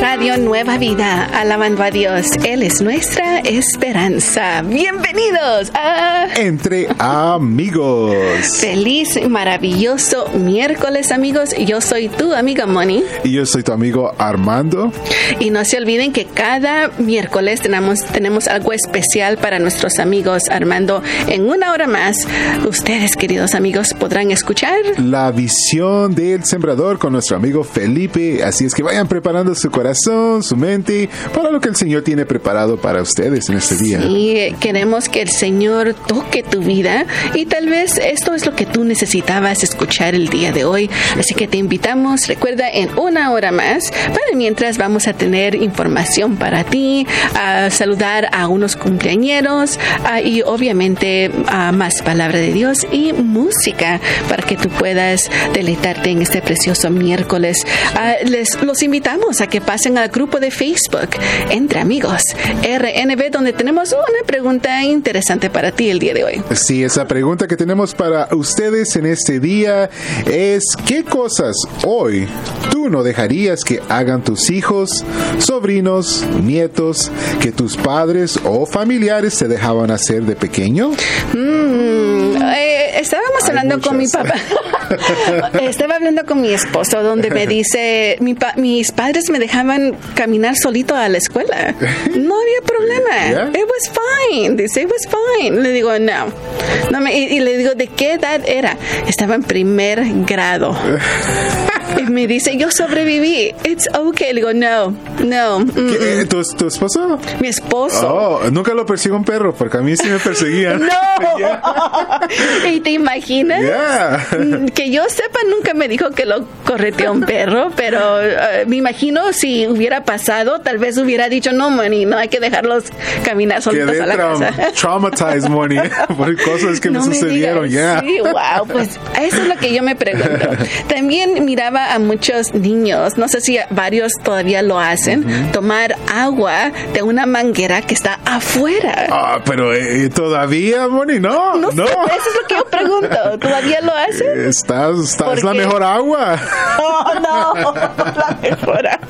Radio Nueva Vida, alabando a Dios. Él es nuestra esperanza. Bienvenidos a Entre Amigos. Feliz maravilloso miércoles, amigos. Yo soy tu amiga Moni. Y yo soy tu amigo Armando. Y no se olviden que cada miércoles tenemos, tenemos algo especial para nuestros amigos. Armando, en una hora más, ustedes, queridos amigos, podrán escuchar la visión del sembrador con nuestro amigo Felipe. Así es que vayan preparando su corazón, su mente, para lo que el Señor tiene preparado para ustedes en este día. Y queremos que el Señor toque tu vida y tal vez esto es lo que tú necesitabas escuchar el día de hoy. Así que te invitamos, recuerda, en una hora más, para mientras vamos a tener información para ti, a saludar a unos cumpleañeros y obviamente a más palabra de Dios y música para que tú puedas deleitarte en este precioso miércoles. les los invitamos a que pasen al grupo de Facebook Entre Amigos RNB, donde tenemos una pregunta interesante para ti el día de hoy. Sí, esa pregunta que tenemos para ustedes en este día es ¿qué cosas hoy tú no dejarías que hagan tus hijos, sobrinos, nietos, que tus padres o familiares te dejaban hacer de pequeño? Mm, eh, estábamos hablando con mi papá. Estaba hablando con mi esposo donde me dice, mis padres me dejaban caminar solito a la escuela. No había problema. It was fine. Dice, it was fine. Le digo, no. no me, y, y le digo, ¿de qué edad era? Estaba en primer grado. Y me dice, yo sobreviví. It's okay. Le digo, no, no. Mm -mm. ¿Tu, ¿Tu, esposo? Mi esposo. Oh, nunca lo persigue un perro, porque a mí sí me perseguían. no. yeah. ¿Y te imaginas? Yeah. Que yo sepa, nunca me dijo que lo correteó un perro, pero uh, me imagino si hubiera pasado, tal vez hubiera dicho, no, Moni, no hay que dejarlos caminar solitos Quedé a la traum casa. traumatized, Moni, por cosas que no me sucedieron, ya. Yeah. Sí, wow, pues eso es lo que yo me pregunto. También miraba a muchos niños, no sé si varios todavía lo hacen, uh -huh. tomar agua de una manguera que está afuera. Ah, pero eh, todavía, Moni, no. No, no. Sé, eso es lo que yo pregunto. ¿Todavía lo hacen? Está, está es la mejor agua. No, no, la mejor agua.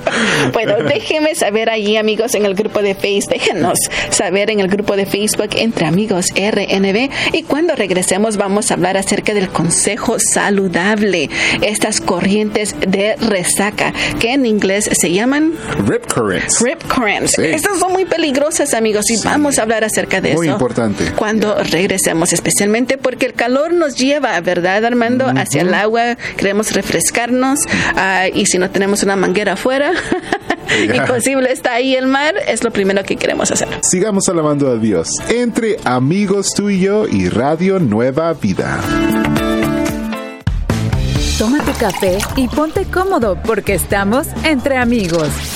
Bueno, déjenme saber allí, amigos, en el grupo de Facebook. Déjenos saber en el grupo de Facebook Entre Amigos RNB. Y cuando regresemos, vamos a hablar acerca del consejo saludable. Estas corrientes de resaca, que en inglés se llaman Rip Currents. Rip Currents. Sí. Estas son muy peligrosas, amigos, y sí. vamos a hablar acerca de muy eso. Muy importante. Cuando regresemos, especialmente porque el calor nos lleva, ¿verdad, Armando? Uh -huh. Hacia el agua, queremos refrescarnos, uh, y si no tenemos una manguera afuera, yeah. imposible está ahí el mar, es lo primero que queremos hacer. Sigamos alabando a Dios entre amigos tú y yo y Radio Nueva Vida. Toma tu café y ponte cómodo porque estamos entre amigos.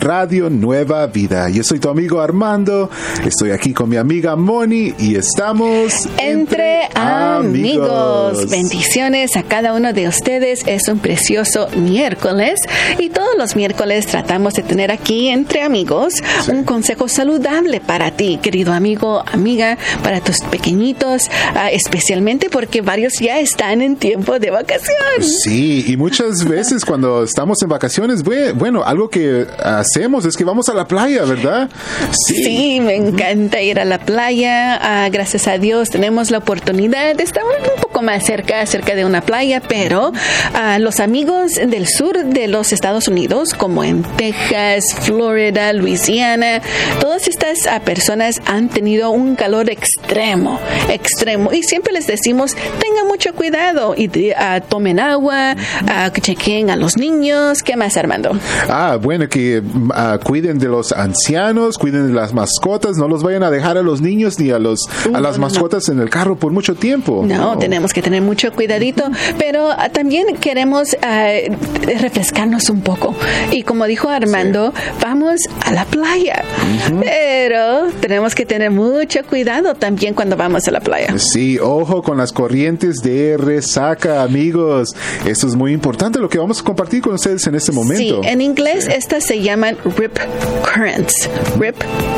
Radio Nueva Vida. Yo soy tu amigo Armando, estoy aquí con mi amiga Moni y estamos entre, entre amigos. amigos. Bendiciones a cada uno de ustedes. Es un precioso miércoles y todos los miércoles tratamos de tener aquí entre amigos sí. un consejo saludable para ti, querido amigo, amiga, para tus pequeñitos, uh, especialmente porque varios ya están en tiempo de vacación. Sí, y muchas veces cuando estamos en vacaciones, bueno, algo que uh, hacemos es que vamos a la playa, ¿verdad? Sí, sí me encanta ir a la playa. Uh, gracias a Dios tenemos la oportunidad estar un poco más cerca, cerca de una playa, pero uh, los amigos del sur de los Estados Unidos, como en Texas, Florida, Luisiana, todas estas uh, personas han tenido un calor extremo, extremo. Y siempre les decimos, tengan mucho cuidado y tomen agua, chequen a los niños. ¿Qué más, Armando? Ah, bueno, que Uh, cuiden de los ancianos, cuiden de las mascotas, no los vayan a dejar a los niños ni a los Uh, a las mascotas en el carro por mucho tiempo. No, no. tenemos tenemos que tener mucho cuidadito, pero ah, también queremos ah, refrescarnos un poco. Y como dijo Armando, vamos a la playa, pero tenemos que tener mucho cuidado también cuando vamos a la playa. Sí, ojo con las corrientes de resaca, amigos. Esto es muy importante lo que vamos a compartir con ustedes en este momento. Sí, en inglés estas se llaman rip currents, rip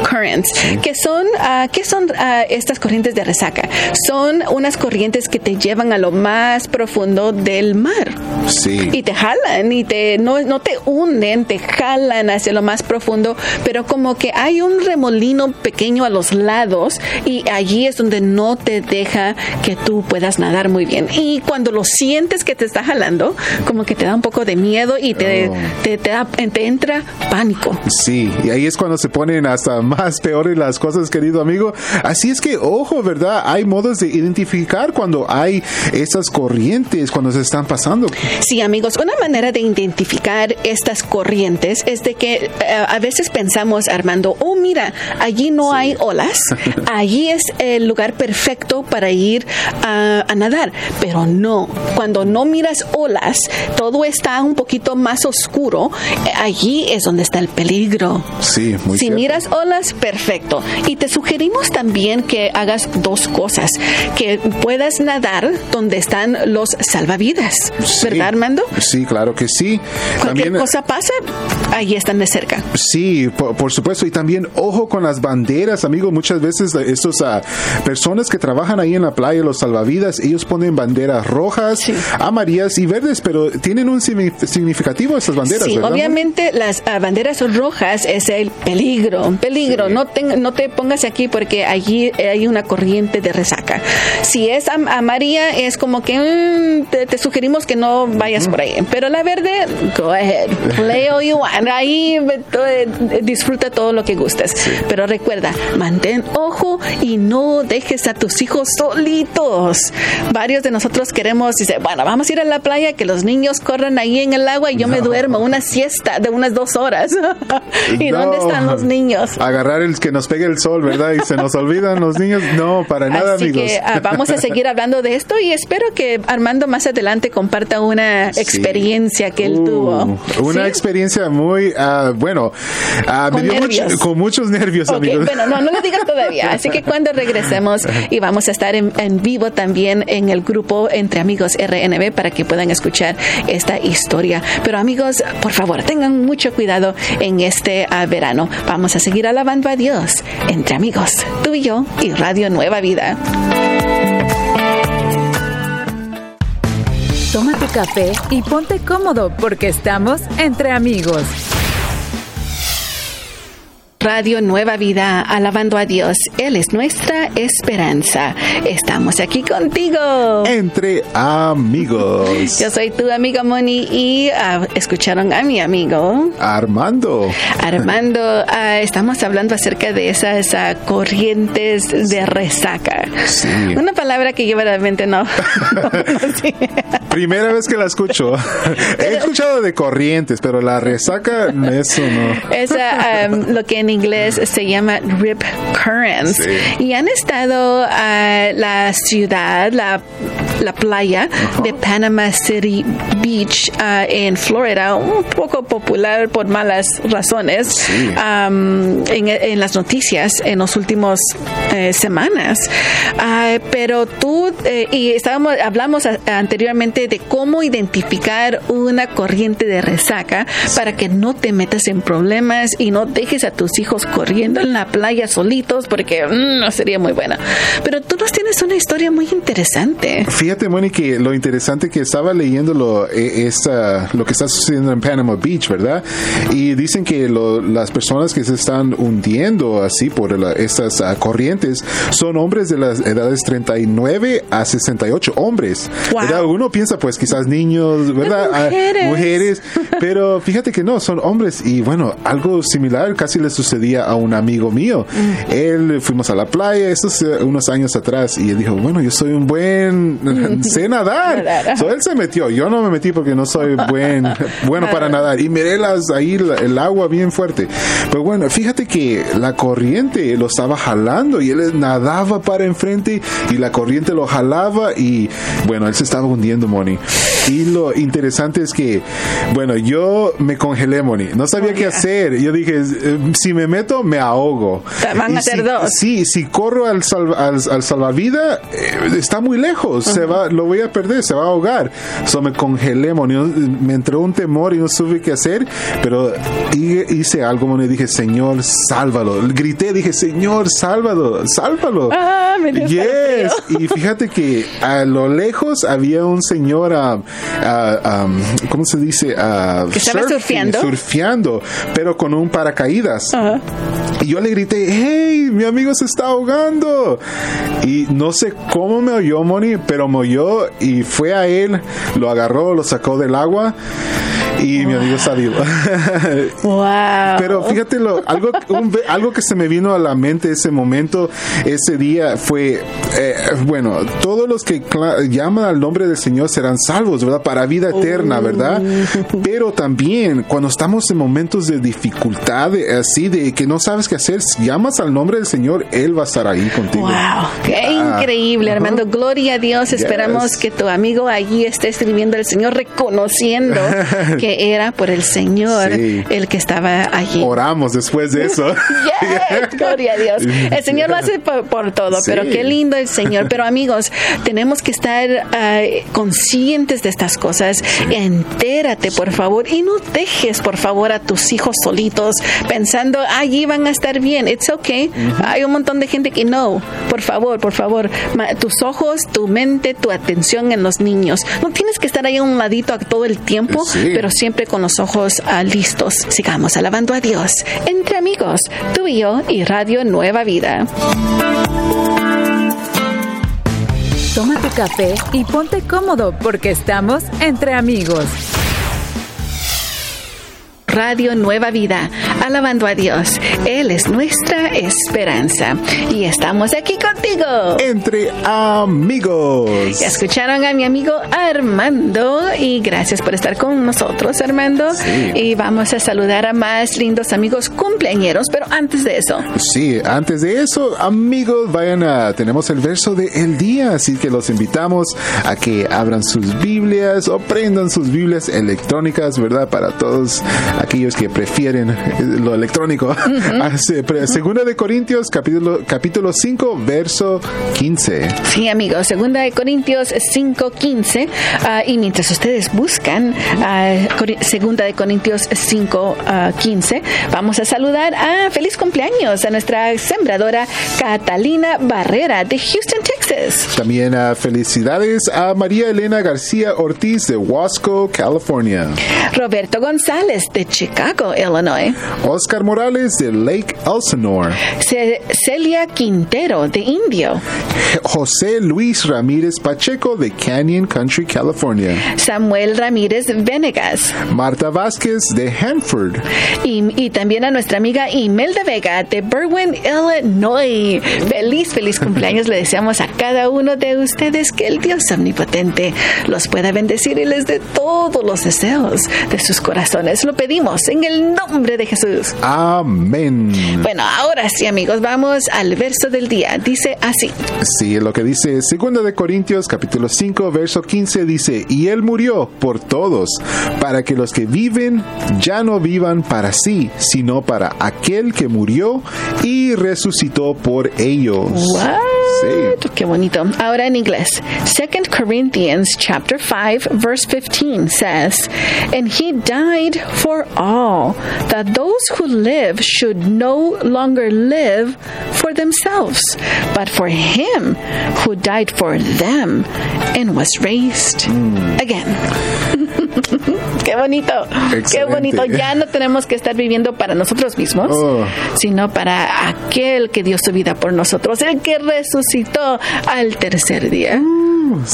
currents, que son, uh, ¿qué son uh, estas corrientes de resaca? Son unas corrientes que te llevan a lo más profundo del mar. Sí. Y te jalan y te no, no te hunden, te jalan hacia lo más profundo, pero como que hay un remolino pequeño a los lados y allí es donde no te deja que tú puedas nadar muy bien. Y cuando lo sientes que te está jalando, como que te da un poco de miedo y te, Oh. te, te da- te entra pánico. Sí, y ahí es cuando se ponen hasta más peores las cosas, querido amigo. Así es que, ojo, ¿verdad? Hay modos de identificar cuando hay esas corrientes, cuando se están pasando. Sí, amigos, una manera de identificar estas corrientes es de que eh, a veces pensamos, Armando, oh, mira, allí no hay olas, allí es el lugar perfecto para ir a, a nadar, pero no, cuando no miras olas, todo está un poquito más oscuro, eh, allí es donde está el peligro. Sí, muy si cierto. miras olas, perfecto. Y te sugerimos también que hagas dos cosas, que puedas nadar donde están los salvavidas, Sí. ¿verdad, Armando? Sí, claro que sí. Cualquier También, cosa pasa, ahí están de cerca. Sí, por, por supuesto. Y también, ojo con las banderas, amigo. Muchas veces eh, estos ah, personas que trabajan ahí en la playa, los salvavidas, ellos ponen banderas rojas, Sí. amarillas y verdes, pero tienen un signi- significativo esas banderas, Sí, ¿verdad? obviamente las ah, banderas rojas es el peligro, un peligro. Sí. No, te, no te pongas aquí porque allí hay una corriente de resaca. Si es am- amarilla, es como que mm, te, te sugerimos que no vayas por ahí. Pero la verde, go ahead, play all you want. Ahí eh, disfruta todo lo que gustes. Pero recuerda, mantén ojo y no dejes a tus hijos solitos. Varios de nosotros queremos, dice, bueno, vamos a ir a la playa, que los niños corran ahí en el agua y yo me No. duermo una siesta de unas dos horas. ¿Y No. dónde están los niños? Agarrar el que nos pegue el sol, ¿verdad? Y se nos olvidan los niños. No, para nada, Así amigos. que ah, vamos a seguir hablando de esto y espero que Armando más adelante comparta una Sí. experiencia que él Uh, tuvo. Una ¿Sí? experiencia muy, ah, bueno, me Con dio mucho- con muchos nervios, Ok, amigos. bueno, no, no lo digas todavía. Así que cuando regresemos y vamos a estar en, en vivo también en el grupo Entre Amigos RNB para que puedan escuchar esta historia. Pero amigos, por favor, tengan mucho cuidado en este ah, verano. Vamos a seguir alabando a Dios entre amigos, tú y yo y Radio Nueva Vida. Toma tu café y ponte cómodo porque estamos entre amigos. Radio Nueva Vida, alabando a Dios. Él es nuestra esperanza. Estamos aquí contigo. Entre amigos. Yo soy tu amiga Moni y ah, escucharon a mi amigo Armando. Armando. ah, estamos hablando acerca de esas ah, corrientes de resaca. Sí. Una palabra que lleva a la mente no. no, sí. Primera vez que la escucho. He escuchado de corrientes, pero la resaca, eso no. Es um, lo que en inglés se llama rip currents. Sí. Y han estado a la ciudad, la, la playa de Panama City Beach ah, en Florida, un poco popular por malas razones Sí. um, en, en las noticias en los últimos eh, semanas. Ah, pero tú eh, y estábamos hablamos a- anteriormente de cómo identificar una corriente de resaca para que no te metas en problemas y no dejes a tus hijos corriendo en la playa solitos porque mm, no sería muy buena. Pero tú nos tienes una historia muy interesante. Fíjate, Moni, que lo interesante que estaba leyendo lo, eh, esta, lo que está sucediendo en Panama Beach, ¿verdad? Y dicen que lo- las personas que se están hundiendo así por la- estas ah, corrientes son hombres de las edades 39 a 68, hombres. Wow. ¿verdad? Uno piensa, pues quizás niños, ¿verdad? Ah, mujeres. mujeres, pero fíjate que no, son hombres. Y bueno, algo similar casi sucede sucedía a un amigo mío. Mm. Él fuimos a la playa, esto es eh, unos años atrás, y él dijo, bueno, yo soy un buen, sé nadar. So, él se metió, yo no me metí porque no soy buen, bueno para nadar. Y miré las, ahí el agua bien fuerte. Pero bueno, fíjate que la corriente lo estaba jalando y él nadaba para enfrente y la corriente lo jalaba y bueno, él se estaba hundiendo, Moni. Y lo interesante es que, bueno, yo me congelé, Moni. No sabía qué hacer. Yo dije, eh, si me meto, me ahogo. Van a Y hacer si- dos. Sí, si corro al, salva- al, al salvavidas, eh, está muy lejos. Se va, lo voy a perder, se va a ahogar. So me congelé, Moni. Me entró un temor y no supe qué hacer. Pero hi- hice algo, Moni. Dije, Señor, sálvalo. Grité, dije, Señor, sálvalo, sálvalo. Ah, me Yes, y fíjate que a lo lejos había un señor, ah, ah, um, ¿cómo se dice? Ah, Que estaba surfing, surfeando. surfeando, pero con un paracaídas. Ajá. Y yo le grité, hey, mi amigo se está ahogando. Y no sé cómo me oyó Moni, pero oyó y fue a él, lo agarró, lo sacó del agua y mi amigo salió. Wow. Pero fíjate, lo, algo, un algo que se me vino a la mente ese momento, ese día fue, eh, bueno, todos los que llaman al nombre del Señor serán salvos, ¿verdad? Para vida eterna, ¿verdad? Pero también cuando estamos en momentos de dificultad, de- así, de que no sabes qué hacer, si llamas al nombre del Señor, Él va a estar ahí contigo. Wow, qué Ah, increíble. Armando. Gloria a Dios. Esperamos que tu amigo allí esté escribiendo al Señor, reconociendo que era por el Señor Sí. el que estaba allí. Oramos después de eso. Yes, gloria a Dios. El Señor lo hace por, por todo, Sí. pero qué lindo el Señor. Pero amigos, tenemos que estar ah, conscientes de estas cosas. Entérate, por favor, y no dejes, por favor, a tus hijos solitos pensando, allí van a estar bien. It's okay. Hay un montón de gente que no. Por favor, por favor, tus ojos, tu mente, tu atención en los niños. No tienes que estar ahí a un ladito a todo el tiempo, Sí. pero siempre con los ojos ah, listos. Sigamos alabando a Dios. Entre amigos, tú y yo y Radio Nueva Vida. Toma tu café y ponte cómodo porque estamos entre amigos. Radio Nueva Vida, alabando a Dios. Él es nuestra esperanza. Y estamos aquí contigo. Entre amigos. Ya escucharon a mi amigo Armando y gracias por estar con nosotros, Armando. Sí. Y vamos a saludar a más lindos amigos cumpleañeros, pero antes de eso, Sí, antes de eso, amigos, vayan a, tenemos el verso de el día, así que los invitamos a que abran sus Biblias o prendan sus Biblias electrónicas, ¿verdad? Para todos aquellos que prefieren eh, lo electrónico. Sí, pre- Segunda de Corintios, capítulo, capítulo 5, verso 15. Sí, amigos, segunda de Corintios 5:15 ah, y mientras ustedes buscan ah, Cori- segunda de Corintios 5:15, vamos a saludar a feliz cumpleaños a nuestra sembradora Catalina Barrera de Houston, Texas. También ah, felicidades a María Elena García Ortiz de Wasco, California. Roberto González de Chicago, Illinois. Oscar Morales de Lake Elsinore. Ce- Celia Quintero de Indio. José Luis Ramírez Pacheco de Canyon Country, California. Samuel Ramírez Venegas. Marta Vázquez de Hanford. Y, y también a nuestra amiga Imelda Vega de Berwyn, Illinois. Feliz, feliz cumpleaños le deseamos a cada uno de ustedes que el Dios omnipotente los pueda bendecir y les dé todos los deseos de sus corazones. Lo pedimos en el nombre de Jesús. Amén. Bueno, ahora sí amigos, vamos al verso del día. Dice así. Sí, lo que dice 2 de Corintios capítulo 5 verso 15 dice, y él murió por todos, para que los que viven ya no vivan para sí, sino para aquel que murió y resucitó por ellos. What? Sí. Qué bonito. Ahora en inglés. 2 Corinthians chapter 5 verse 15 says, And he died for all, that those who live should no longer live for themselves, but for him who died for them and was raised hmm. again. Qué bonito. Qué bonito. Ya no tenemos que estar viviendo para nosotros mismos, Oh. sino para aquel que dio su vida por nosotros, el que resucitó al tercer día.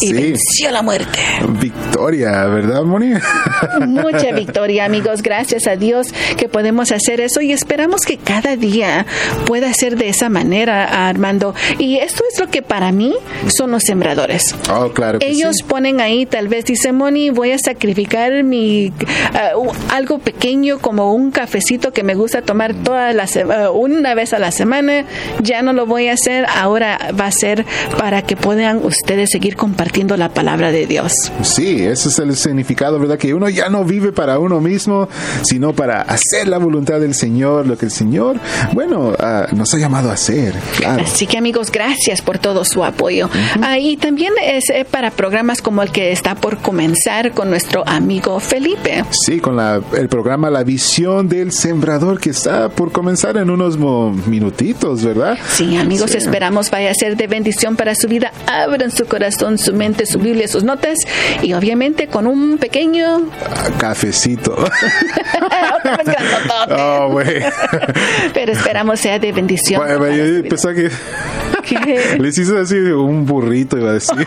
Y venció la muerte. Victoria, ¿verdad, Moni? Mucha victoria, amigos. Gracias a Dios que podemos hacer eso y esperamos que cada día pueda ser de esa manera, Armando. Y esto es lo que para mí son los sembradores. Oh, claro. Ellos ponen ahí, tal vez dice Moni, voy a sacrificar mi uh, algo pequeño como un cafecito que me gusta tomar toda la uh, una vez a la semana. Ya no lo voy a hacer. Ahora va a ser para que puedan ustedes seguir compartiendo la palabra de Dios. Sí, ese es el significado, ¿verdad? Que uno ya no vive para uno mismo, sino para hacer la voluntad del Señor, lo que el Señor, bueno, uh, nos ha llamado a hacer. Claro. Así que amigos, gracias por todo su apoyo. Ah, y también es eh, para programas como el que está por comenzar con nuestro amigo Felipe. Sí, con la, el programa La Visión del Sembrador que está por comenzar en unos minutitos, ¿verdad? Sí, amigos, sí. esperamos vaya a ser de bendición para su vida. Abran su corazón, su mente, su Biblia, sus notas y obviamente con un pequeño cafecito. oh. Pero esperamos sea de bendición. Bueno, yo pensaba que ¿Qué? les hizo así un burrito, iba a decir.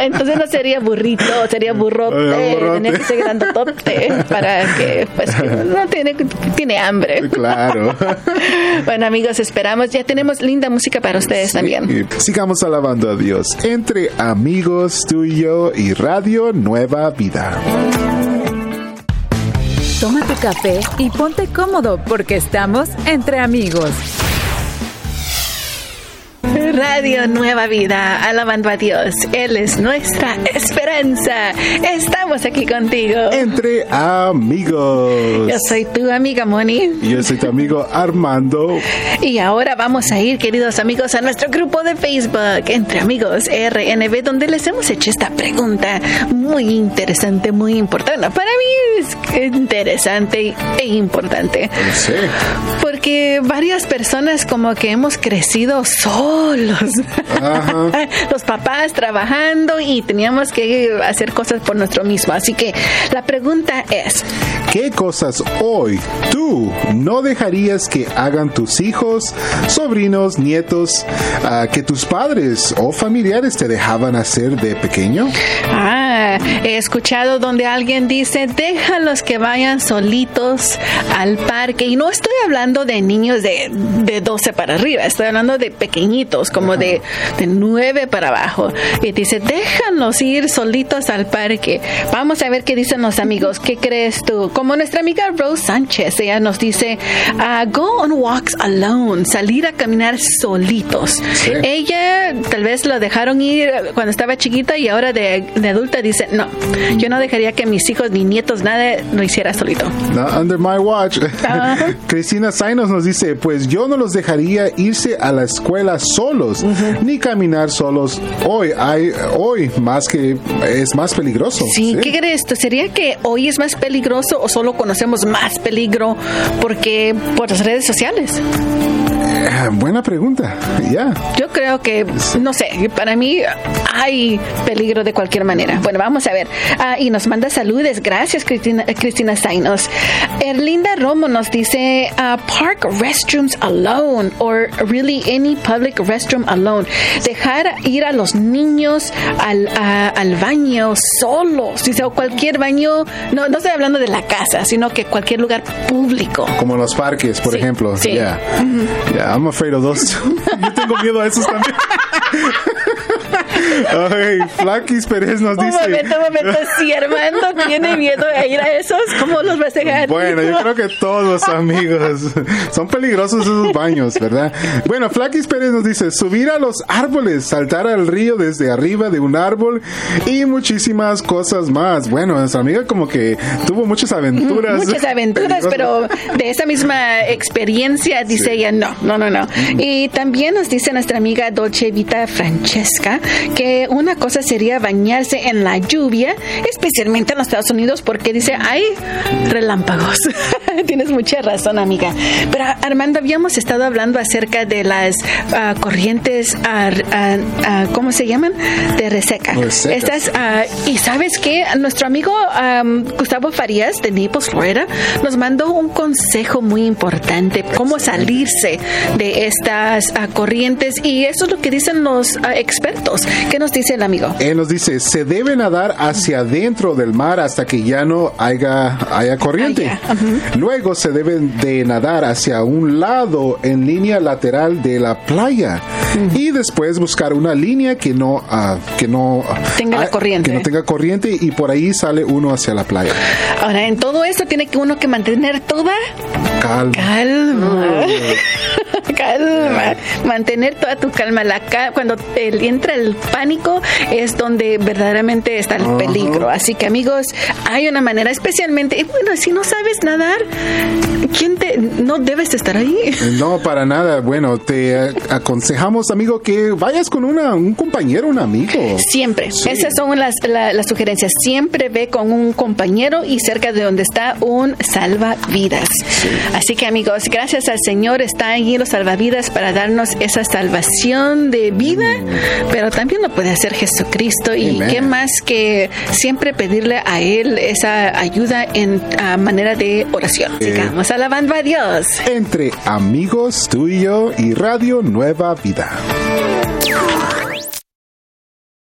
Entonces no sería burrito, sería burrote. burrote. Tenía que ser grandotote para que, pues, no tiene, tiene hambre. Claro. bueno, amigos, esperamos. Ya tenemos linda música para ustedes sí. también. Sigamos alabando a Dios. Entre amigos, tú y yo y Radio Nueva Vida. Toma tu café y ponte cómodo porque estamos entre amigos. Radio Nueva Vida, alabando a Dios. Él es nuestra esperanza. Estamos aquí contigo. Entre amigos. Yo soy tu amiga Moni. Y yo soy tu amigo Armando. Y ahora vamos a ir, queridos amigos, a nuestro grupo de Facebook, Entre Amigos RNB, donde les hemos hecho esta pregunta muy interesante, muy importante. Para mí es interesante e importante. Sí. Porque varias personas como que hemos crecido solos. Ajá. Los papás trabajando y teníamos que hacer cosas por nuestro mismo. Así que la pregunta es, ¿qué cosas hoy tú no dejarías que hagan tus hijos, sobrinos, nietos, uh, que tus padres o familiares te dejaban hacer de pequeño? Ah, he escuchado donde alguien dice, déjalos que vayan solitos al parque. Y no estoy hablando de niños de, de 12 para arriba, estoy hablando de pequeñitos, como de, de 9 para abajo. Y dice, déjanos ir solitos al parque. Vamos a ver qué dicen los amigos. ¿Qué crees tú? Como nuestra amiga Rose Sánchez, ella nos dice, uh, go on walks alone, salir a caminar solitos. Sí. Ella tal vez lo dejaron ir cuando estaba chiquita y ahora de, de, adulta dice, no, yo no dejaría que mis hijos ni nietos nada lo hiciera solito. No, under my watch. Uh -huh. Cristina Sainos nos dice, pues yo no los dejaría irse a la escuela solos, uh -huh. ni caminar solos. Hoy hay, hoy más que es más peligroso. Sí, ¿sí? ¿qué crees? ¿Sería que hoy es más peligroso o solo conocemos más peligro porque por las redes sociales? Buena pregunta, ya. Yeah. Yo creo que, no sé, para mí hay peligro de cualquier manera. Bueno, vamos a ver. Uh, y nos manda saludes. Gracias, Cristina, Cristina Zainos. Erlinda Romo nos dice, uh, park restrooms alone or really any public restroom alone. Dejar ir a los niños al, uh, al baño solos. Dice, o cualquier baño, no, no estoy hablando de la casa, sino que cualquier lugar público. Como los parques, por sí, ejemplo. Sí. Yeah. Uh -huh. yeah, I'm afraid of those. Yo tengo miedo a esos también. Ay, Flaquis Pérez nos dice. Un momento, un momento. Si Armando tiene miedo de ir a esos, ¿cómo los vas a dejar? Bueno, yo creo que todos, amigos. Son peligrosos esos baños, ¿verdad? Bueno, Flaquis Pérez nos dice: subir a los árboles, saltar al río desde arriba de un árbol y muchísimas cosas más. Bueno, nuestra amiga como que tuvo muchas aventuras. Muchas aventuras, pero de esa misma experiencia dice sí. ella: no, no, no, no. Mm. Y también nos dice nuestra amiga Dolce Vita Francesca que una cosa sería bañarse en la lluvia, especialmente en los Estados Unidos, porque dice, hay relámpagos. Tienes mucha razón, amiga. Pero Armando, habíamos estado hablando acerca de las uh, corrientes, uh, uh, ¿cómo se llaman? De reseca. Estas, y sabes que nuestro amigo um, Gustavo Farías de Naples, Florida, nos mandó un consejo muy importante, cómo salirse de estas corrientes. Y eso es lo que dicen los expertos ¿Qué nos dice el amigo? Él nos dice, se debe nadar hacia adentro del mar hasta que ya no haya, haya corriente. Ah, Luego se debe de nadar hacia un lado en línea lateral de la playa y después buscar una línea que no ah, que no Tenga la ah, corriente. que no tenga corriente y por ahí sale uno hacia la playa. Ahora, en todo esto tiene que uno que mantener toda Calma. calma. Calma. Mantener toda tu calma. La cuando te entra el pánico es donde verdaderamente está el peligro. Así que amigos, hay una manera, especialmente, y bueno, si no sabes nadar, ¿quién te no debes estar ahí? No, para nada. Bueno, te aconsejamos, amigo, que vayas con una, un compañero, un amigo. Siempre. Sí. Esas son las, la- las sugerencias. Siempre ve con un compañero y cerca de donde está un salvavidas. Así que amigos, gracias al Señor está allí los salvavidas para darnos esa salvación de vida, pero también lo puede hacer Jesucristo. Y Amen. qué más que siempre pedirle a Él esa ayuda en a manera de oración. Eh. Sigamos alabando a Dios. Entre amigos, tú y yo y Radio Nueva Vida.